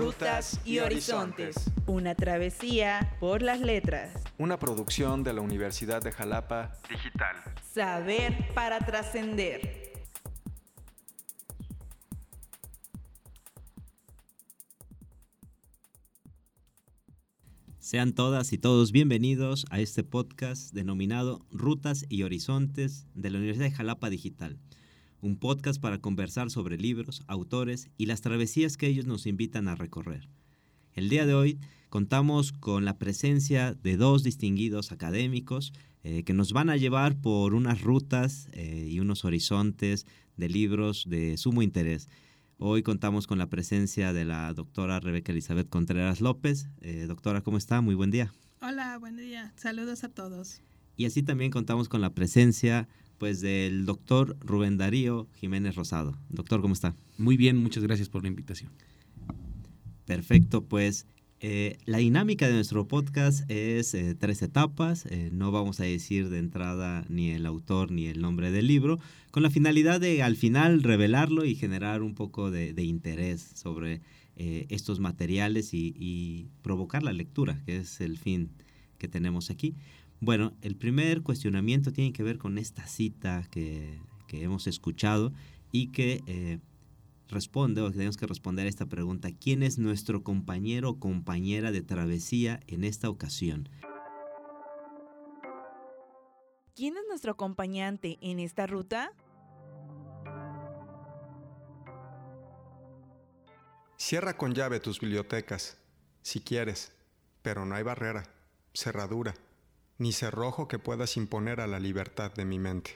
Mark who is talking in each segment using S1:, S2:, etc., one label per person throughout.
S1: Rutas y Horizontes.
S2: Una travesía por las letras.
S3: Una producción de la Universidad de Jalapa Digital.
S2: Saber para trascender.
S4: Sean todas y todos bienvenidos a este podcast denominado Rutas y Horizontes de la Universidad de Jalapa Digital. Un podcast para conversar sobre libros, autores y las travesías que ellos nos invitan a recorrer. El día de hoy contamos con la presencia de dos distinguidos académicos eh, que nos van a llevar por unas rutas eh, y unos horizontes de libros de sumo interés. Hoy contamos con la presencia de la doctora Rebeca Elizabeth Contreras López. Eh, doctora, ¿cómo está? Muy buen día.
S5: Hola, buen día. Saludos a todos.
S4: Y así también contamos con la presencia pues del doctor Rubén Darío Jiménez Rosado. Doctor, ¿cómo está?
S6: Muy bien, muchas gracias por la invitación.
S4: Perfecto, pues eh, la dinámica de nuestro podcast es eh, tres etapas. Eh, no vamos a decir de entrada ni el autor ni el nombre del libro, con la finalidad de al final revelarlo y generar un poco de, interés sobre estos materiales y, provocar la lectura, que es el fin que tenemos aquí. Bueno, el primer cuestionamiento tiene que ver con esta cita que, que hemos escuchado y que responde o tenemos que responder a esta pregunta. ¿Quién es nuestro compañero o compañera de travesía en esta ocasión?
S2: ¿Quién es nuestro acompañante en esta ruta?
S3: Cierra con llave tus bibliotecas, si quieres, pero no hay barrera, cerradura, ni cerrojo que puedas imponer a la libertad de mi mente.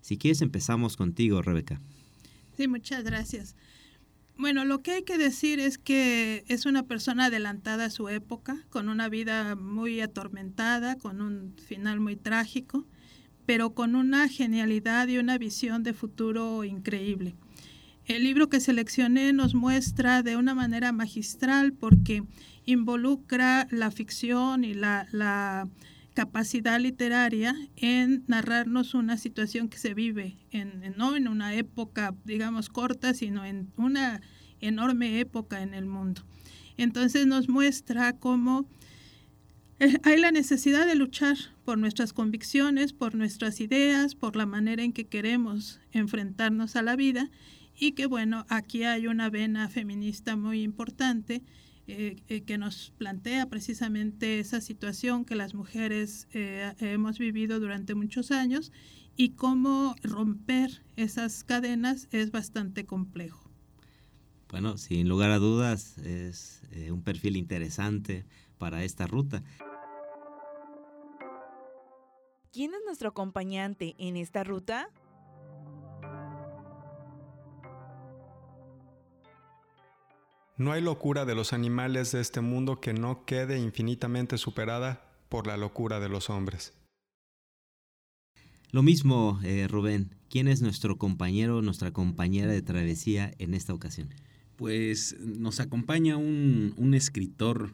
S4: Si quieres empezamos contigo, Rebeca.
S5: Sí, muchas gracias. Bueno, lo que hay que decir es que es una persona adelantada a su época, con una vida muy atormentada, con un final muy trágico, pero con una genialidad y una visión de futuro increíble. El libro que seleccioné nos muestra de una manera magistral porque involucra la ficción y la, capacidad literaria en narrarnos una situación que se vive, en, no en una época, digamos, corta, sino en una enorme época en el mundo. Entonces nos muestra cómo eh, hay la necesidad de luchar por nuestras convicciones, por nuestras ideas, por la manera en que queremos enfrentarnos a la vida y que bueno, aquí hay una vena feminista muy importante eh, eh, que nos plantea precisamente esa situación que las mujeres eh, hemos vivido durante muchos años y cómo romper esas cadenas es bastante complejo.
S4: Bueno, sin lugar a dudas es un perfil interesante para esta ruta.
S2: ¿Quién es nuestro acompañante en esta ruta?
S3: No hay locura de los animales de este mundo que no quede infinitamente superada por la locura de los hombres.
S4: Lo mismo, eh, Rubén, ¿quién es nuestro compañero, nuestra compañera de travesía en esta ocasión?
S6: Pues nos acompaña un, escritor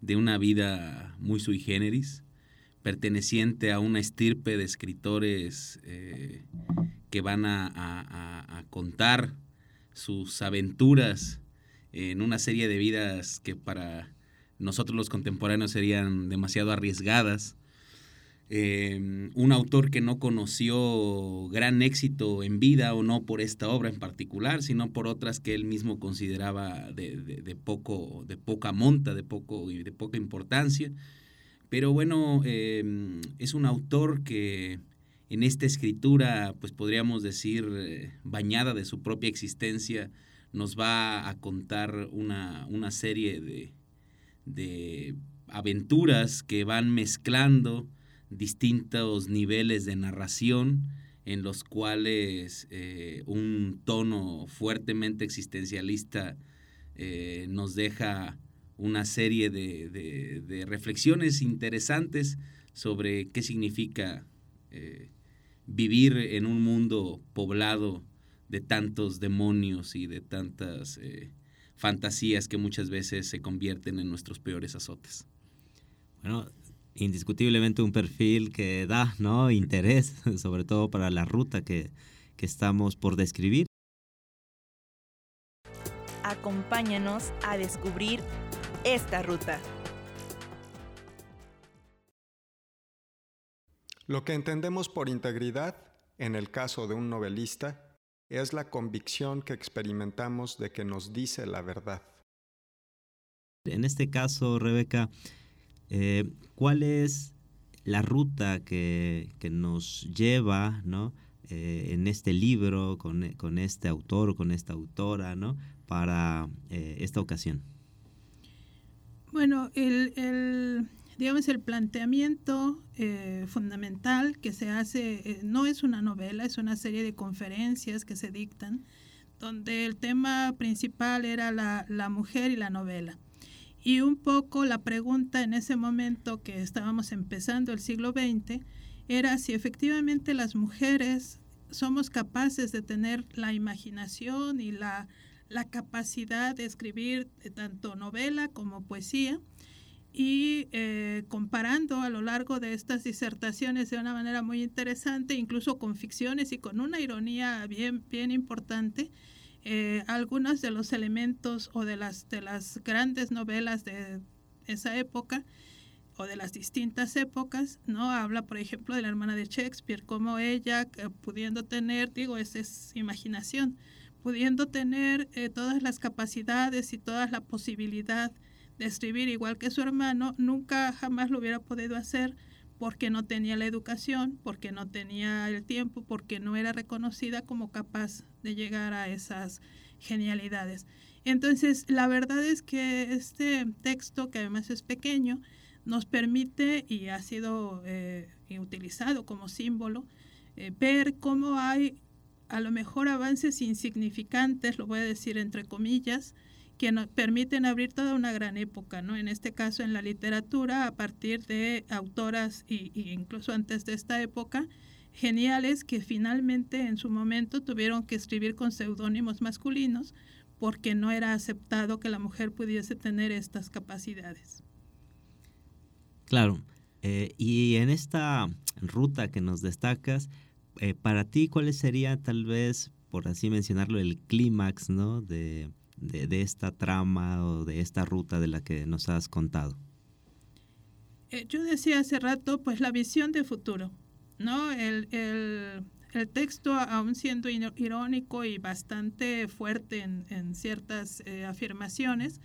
S6: de una vida muy sui generis, perteneciente a una estirpe de escritores eh, que van a contar sus aventuras en una serie de vidas que para nosotros los contemporáneos serían demasiado arriesgadas. Em, un autor que no conoció gran éxito en vida o no por esta obra en particular, sino por otras que él mismo consideraba de, poco, de poca monta, de, poco, de poca importancia. Pero bueno, em, es un autor que en esta escritura, pues podríamos decir, eh, bañada de su propia existencia, nos va a contar una, serie de, aventuras que van mezclando distintos niveles de narración en los cuales eh, un tono fuertemente existencialista eh, nos deja una serie de, reflexiones interesantes sobre qué significa eh, vivir en un mundo poblado de tantos demonios y de tantas eh, fantasías que muchas veces se convierten en nuestros peores azotes.
S4: Bueno, indiscutiblemente un perfil que da ¿no? interés, sobre todo para la ruta que, que estamos por describir.
S2: Acompáñanos a descubrir esta ruta.
S3: Lo que entendemos por integridad, en el caso de un novelista, es la convicción que experimentamos de que nos dice la verdad.
S4: En este caso, Rebeca, eh, ¿cuál es la ruta que, nos lleva ¿no? Eh, en este libro, con, con, este autor, con esta autora, ¿no? para eh, esta ocasión?
S5: Bueno, el, digamos, el planteamiento eh, fundamental que se hace eh, no es una novela, es una serie de conferencias que se dictan, donde el tema principal era la, la mujer y la novela. Y un poco la pregunta en ese momento que estábamos empezando el siglo XX era si efectivamente las mujeres somos capaces de tener la imaginación y la, la capacidad de escribir tanto novela como poesía y eh, comparando a lo largo de estas disertaciones de una manera muy interesante, incluso con ficciones y con una ironía bien, bien importante, eh, algunos de los elementos o de las, de las grandes novelas de esa época o de las distintas épocas, ¿no? Habla, por ejemplo, de la hermana de Shakespeare, como ella, eh, pudiendo tener, digo, esa es imaginación, pudiendo tener todas las capacidades y toda la posibilidad de escribir igual que su hermano, nunca jamás lo hubiera podido hacer porque no tenía la educación, porque no tenía el tiempo, porque no era reconocida como capaz de llegar a esas genialidades. Entonces, la verdad es que este texto, que además es pequeño, nos permite y ha sido eh, utilizado como símbolo, eh, ver cómo hay a lo mejor avances insignificantes, lo voy a decir entre comillas, que nos permiten abrir toda una gran época, ¿no? En este caso en la literatura, a partir de autoras y, incluso antes de esta época, geniales que finalmente en su momento tuvieron que escribir con seudónimos masculinos porque no era aceptado que la mujer pudiese tener estas capacidades.
S4: Claro, eh, y en esta ruta que nos destacas, eh, para ti, ¿cuál sería tal vez, por así mencionarlo, el clímax ¿no? de, de, esta trama o de esta ruta de la que nos has contado?
S5: Eh, yo decía hace rato, pues la visión de futuro, ¿no? El, texto, aún siendo irónico y bastante fuerte en, ciertas eh, afirmaciones,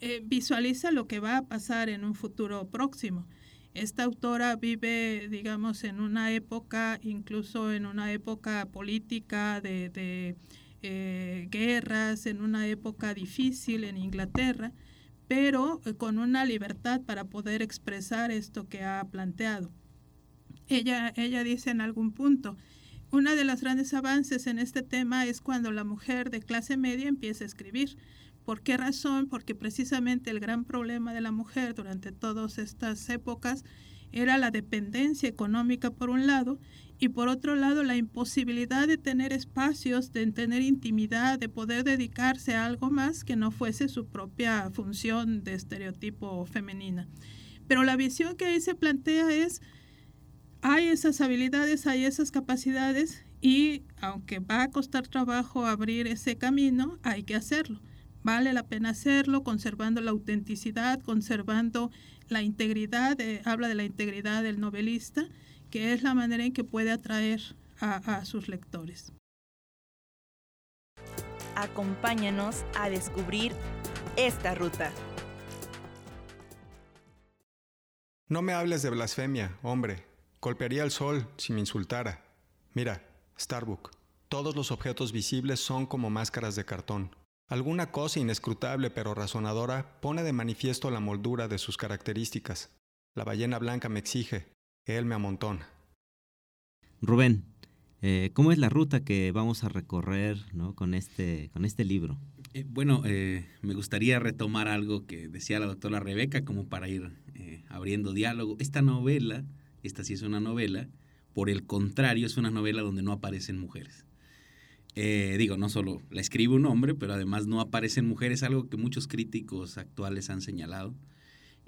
S5: eh, visualiza lo que va a pasar en un futuro próximo. Esta autora vive, digamos, en una época, incluso en una época política de eh, guerras, en una época difícil en Inglaterra, pero eh, con una libertad para poder expresar esto que ha planteado. Ella, ella dice en algún punto, uno de los grandes avances en este tema es cuando la mujer de clase media empieza a escribir. ¿Por qué razón? Porque precisamente el gran problema de la mujer durante todas estas épocas era la dependencia económica por un lado y por otro lado la imposibilidad de tener espacios, de tener intimidad, de poder dedicarse a algo más que no fuese su propia función de estereotipo femenina. Pero la visión que ahí se plantea es, hay esas habilidades, hay esas capacidades y aunque va a costar trabajo abrir ese camino, hay que hacerlo. Vale la pena hacerlo conservando la autenticidad, conservando la integridad, habla de la integridad del novelista que es la manera en que puede atraer a, sus lectores.
S2: Acompáñanos a descubrir esta ruta.
S3: No me hables de blasfemia, hombre. Golpearía el sol si me insultara. Mira, Starbuck, todos los objetos visibles son como máscaras de cartón. Alguna cosa inescrutable pero razonadora pone de manifiesto la moldura de sus características. La ballena blanca me exige, él me amontona.
S4: Rubén, eh, ¿cómo es la ruta que vamos a recorrer con, este, con este libro?
S6: Eh, bueno, eh, me gustaría retomar algo que decía la doctora Rebeca como para ir abriendo diálogo. Esta novela, esta sí es una novela, por el contrario, es una novela donde no aparecen mujeres. Digo, no solo la escribe un hombre, pero además no aparecen mujeres, algo que muchos críticos actuales han señalado.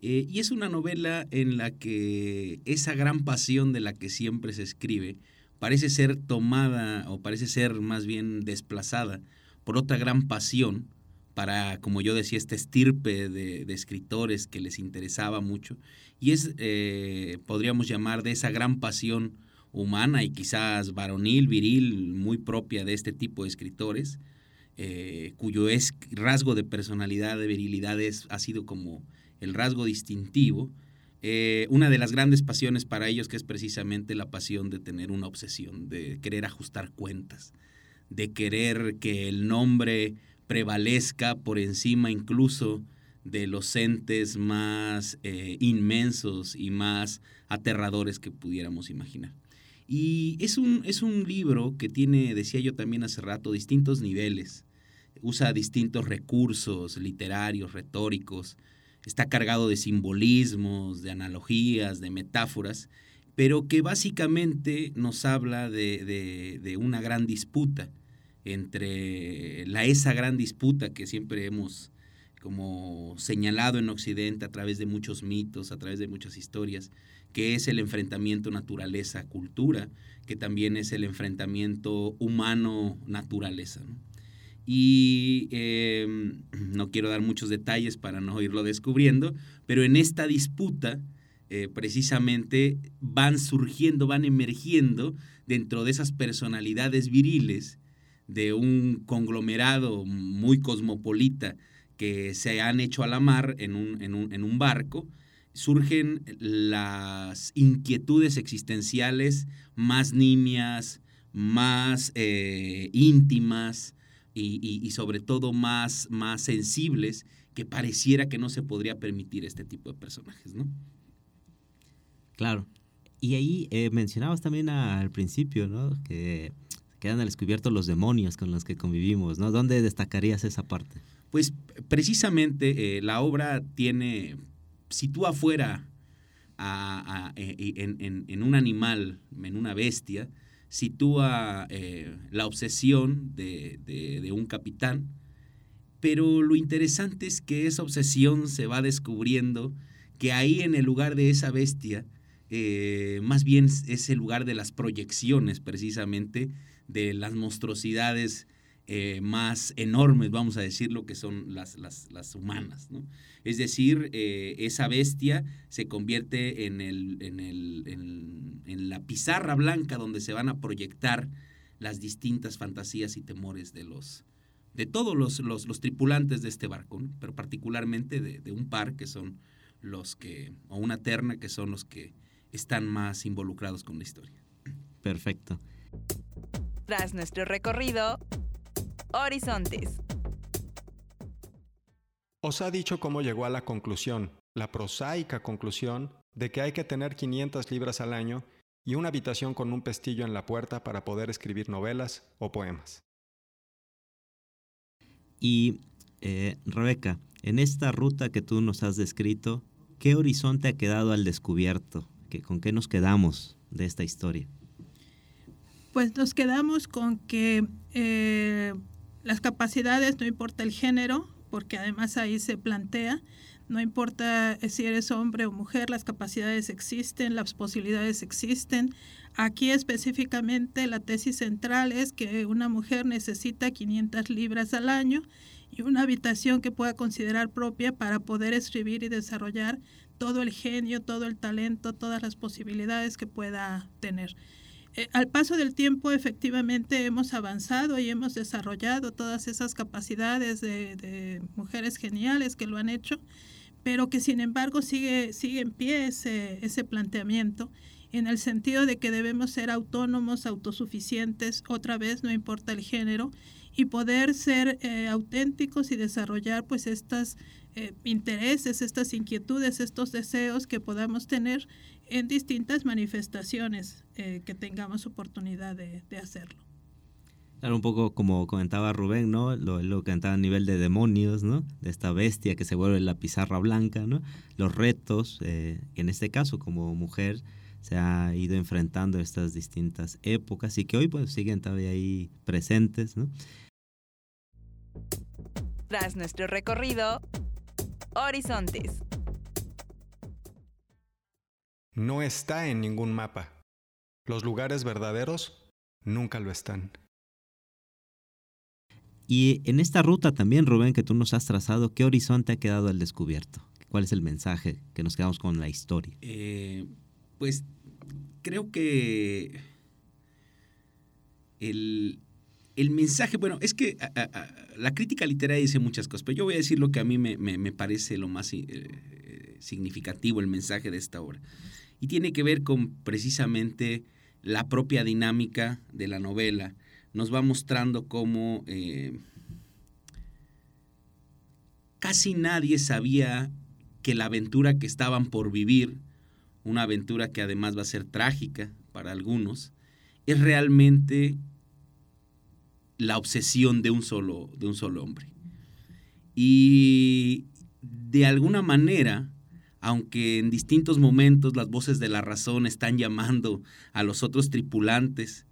S6: Eh, y es una novela en la que esa gran pasión de la que siempre se escribe parece ser tomada o parece ser más bien desplazada por otra gran pasión para, como yo decía, este estirpe de, escritores que les interesaba mucho. Y es, eh, podríamos llamar, de esa gran pasión humana y quizás varonil, viril, muy propia de este tipo de escritores, eh, cuyo es, rasgo de personalidad, de virilidad ha sido como el rasgo distintivo. Eh, una de las grandes pasiones para ellos que es precisamente la pasión de tener una obsesión, de querer ajustar cuentas, de querer que el nombre prevalezca por encima incluso de los entes más eh, inmensos y más aterradores que pudiéramos imaginar. Y es un, es un libro que tiene, decía yo también hace rato, distintos niveles. Usa distintos recursos literarios, retóricos. Está cargado de simbolismos, de analogías, de metáforas, pero que básicamente nos habla de, de una gran disputa entre la, esa gran disputa que siempre hemos como señalado en Occidente a través de muchos mitos, a través de muchas historias, que es el enfrentamiento naturaleza-cultura, que también es el enfrentamiento humano-naturaleza. Y em, no quiero dar muchos detalles para no irlo descubriendo, pero en esta disputa eh, precisamente van surgiendo, van emergiendo dentro de esas personalidades viriles de un conglomerado muy cosmopolita que se han hecho a la mar en un, en un, barco, surgen las inquietudes existenciales más nimias, más eh, íntimas y, sobre todo más, más sensibles que pareciera que no se podría permitir este tipo de personajes, ¿no?
S4: Claro. Y ahí eh, mencionabas también al principio, ¿no? Que quedan al descubierto los demonios con los que convivimos, ¿no? ¿Dónde destacarías esa parte?
S6: Pues precisamente eh, la obra tiene, sitúa fuera eh, en, un animal, en una bestia, sitúa eh, la obsesión de, un capitán, pero lo interesante es que esa obsesión se va descubriendo que ahí en el lugar de esa bestia, más bien es el lugar de las proyecciones precisamente de las monstruosidades eh, más enormes, vamos a decir, lo que son las, las, humanas. ¿no? Es decir, eh, esa bestia se convierte en, el, en, el, en, la pizarra blanca donde se van a proyectar las distintas fantasías y temores de los de todos los, los, tripulantes de este barco, pero particularmente de, de, un par que son los que, o una terna que son los que están más involucrados con la historia.
S4: Perfecto.
S2: Tras nuestro recorrido, Horizontes.
S3: Os ha dicho cómo llegó a la conclusión, la prosaica conclusión, de que hay que tener 500 libras al año y una habitación con un pestillo en la puerta para poder escribir novelas o poemas.
S4: Y, eh, Rebeca, en esta ruta que tú nos has descrito, ¿qué horizonte ha quedado al descubierto? ¿Con qué nos quedamos de esta historia?
S5: pues nos quedamos con que eh, las capacidades, no importa el género, porque además ahí se plantea, no importa si eres hombre o mujer, las capacidades existen, las posibilidades existen. Aquí específicamente la tesis central es que una mujer necesita 500 libras al año y una habitación que pueda considerar propia para poder escribir y desarrollar todo el genio, todo el talento, todas las posibilidades que pueda tener. Eh, al paso del tiempo efectivamente hemos avanzado y hemos desarrollado todas esas capacidades de, mujeres geniales que lo han hecho, pero que sin embargo sigue, sigue en pie ese, ese planteamiento en el sentido de que debemos ser autónomos, autosuficientes, otra vez no importa el género, y poder ser eh, auténticos y desarrollar pues estos eh, intereses, estas inquietudes, estos deseos que podamos tener en distintas manifestaciones eh, que tengamos oportunidad de, hacerlo.
S4: Claro, un poco como comentaba Rubén, ¿no? Lo, lo comentaba a nivel de demonios, ¿no? De esta bestia que se vuelve la pizarra blanca, ¿no? Los retos, eh, en este caso como mujer, se ha ido enfrentando a estas distintas épocas y que hoy pues siguen todavía ahí presentes, ¿no?
S2: Tras nuestro recorrido, Horizontes
S3: no está en ningún mapa. Los lugares verdaderos nunca lo están.
S4: Y en esta ruta también, Rubén, que tú nos has trazado, ¿qué horizonte ha quedado al descubierto? ¿Cuál es el mensaje que nos quedamos con la historia?
S6: Eh, pues creo que el, mensaje, bueno, es que la crítica literaria dice muchas cosas, pero yo voy a decir lo que a mí me, parece lo más eh, significativo, el mensaje de esta obra. Y tiene que ver con precisamente la propia dinámica de la novela. Nos va mostrando cómo eh, casi nadie sabía que la aventura que estaban por vivir, una aventura que además va a ser trágica para algunos, es realmente la obsesión de un solo, de un solo hombre. Y de alguna manera, aunque en distintos momentos las voces de la razón están llamando a los otros tripulantes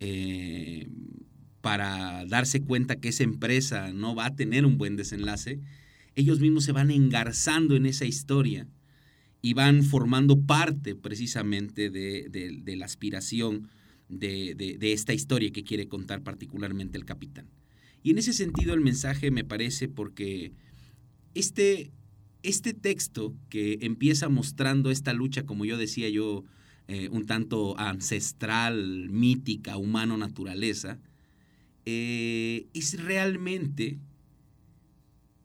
S6: eh, para darse cuenta que esa empresa no va a tener un buen desenlace, ellos mismos se van engarzando en esa historia y van formando parte precisamente de la aspiración de, esta historia que quiere contar particularmente el capitán. Y en ese sentido el mensaje me parece porque este, este texto que empieza mostrando esta lucha, como yo decía yo, eh, un tanto ancestral, mítica, humano-naturaleza, eh, es realmente,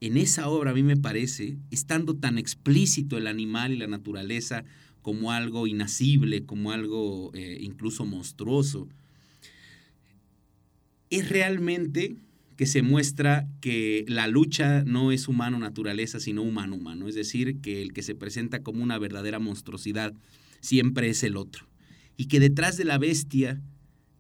S6: en esa obra a mí me parece, estando tan explícito el animal y la naturaleza como algo inacible, como algo eh, incluso monstruoso. Es realmente que se muestra que la lucha no es humano-naturaleza, sino humano-humano. Es decir, que el que se presenta como una verdadera monstruosidad siempre es el otro. Y que detrás de la bestia,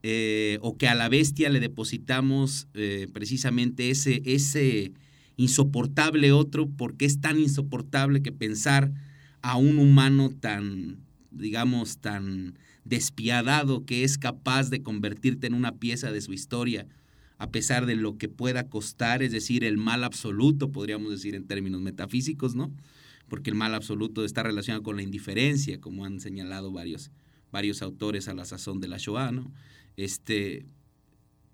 S6: eh, o que a la bestia le depositamos eh, precisamente ese, ese insoportable otro, porque es tan insoportable que pensar a un humano tan, digamos, tan despiadado que es capaz de convertirte en una pieza de su historia, a pesar de lo que pueda costar, es decir, el mal absoluto, podríamos decir en términos metafísicos, ¿no? Porque el mal absoluto está relacionado con la indiferencia, como han señalado varios, varios autores a la sazón de la Shoah, ¿no? Este,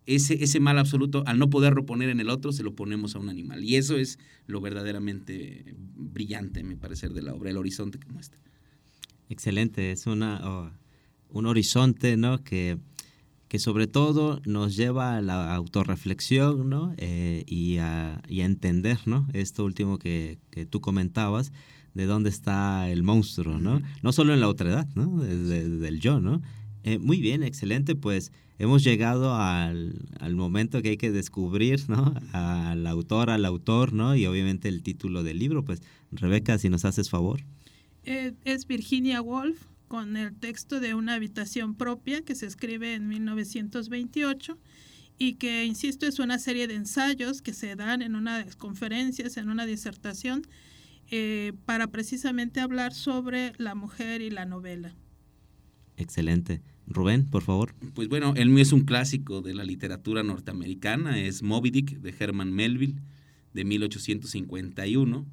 S6: ese, ese mal absoluto, al no poderlo poner en el otro, se lo ponemos a un animal. Y eso es lo verdaderamente brillante, me parecer, de la obra, el horizonte que muestra.
S4: Excelente, es una, oh, un horizonte ¿no? que, que sobre todo nos lleva a la autorreflexión ¿no? Eh, y, a, y, a, entender ¿no? esto último que, que, tú comentabas, de dónde está el monstruo, ¿no? No solo en la otredad, ¿no? Desde, desde el yo, ¿no? Eh, muy bien, excelente, pues hemos llegado al, momento que hay que descubrir, ¿no? Al autor, al autor, ¿no? Y obviamente el título del libro, pues Rebeca, si nos haces favor.
S5: Eh, es Virginia Woolf con el texto de una habitación propia que se escribe en 1928 y que, insisto, es una serie de ensayos que se dan en unas conferencias, en una disertación, eh, para precisamente hablar sobre la mujer y la novela.
S4: Excelente. Rubén, por favor.
S6: Pues bueno, el mío es un clásico de la literatura norteamericana, es Moby Dick de Herman Melville de 1851.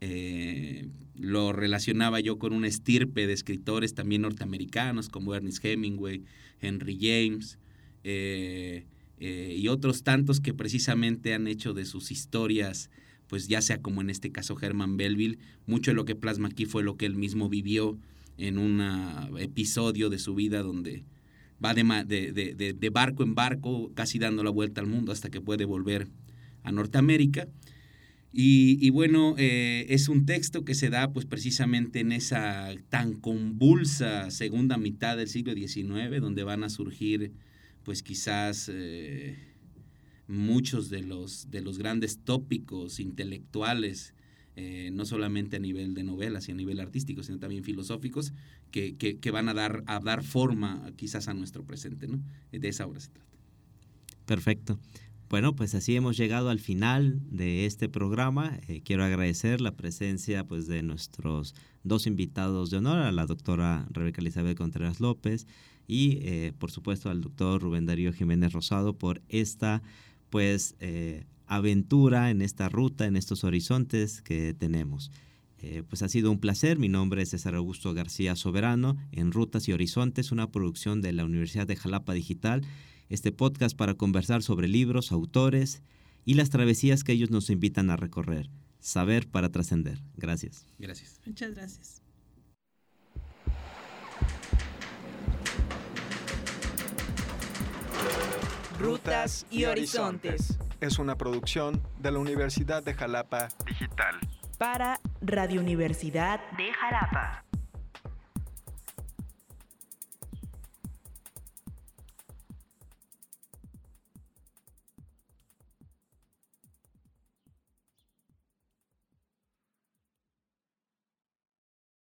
S6: Eh, lo relacionaba yo con una estirpe de escritores también norteamericanos como Ernest Hemingway, Henry James eh, eh, y otros tantos que precisamente han hecho de sus historias, pues ya sea como en este caso Herman Melville, mucho de lo que plasma aquí fue lo que él mismo vivió en un episodio de su vida donde va de, barco en barco, casi dando la vuelta al mundo hasta que puede volver a Norteamérica. Y, bueno, eh, es un texto que se da pues precisamente en esa tan convulsa segunda mitad del siglo XIX, donde van a surgir pues quizás eh, muchos de los, de los grandes tópicos intelectuales eh, no solamente a nivel de novelas y a nivel artístico, sino también filosóficos, que, que, van a dar, a dar forma quizás a nuestro presente, ¿no? De esa obra se trata.
S4: Perfecto. Bueno, pues así hemos llegado al final de este programa. Eh, quiero agradecer la presencia pues, de nuestros dos invitados de honor, a la doctora Rebeca Elizabeth Contreras López y, eh, por supuesto, al doctor Rubén Darío Jiménez Rosado por esta pues aventura en esta ruta, en estos horizontes que tenemos. Eh, pues ha sido un placer. Mi nombre es César Augusto García Soberano en Rutas y Horizontes, una producción de la Universidad de Jalapa Digital. Este podcast para conversar sobre libros, autores, y las travesías que ellos nos invitan a recorrer. Saber para trascender. Gracias.
S6: Gracias.
S5: Muchas gracias.
S1: Rutas y Horizontes.
S3: Es una producción de la Universidad de Jalapa Digital.
S2: Para Radio Universidad
S1: De Jalapa.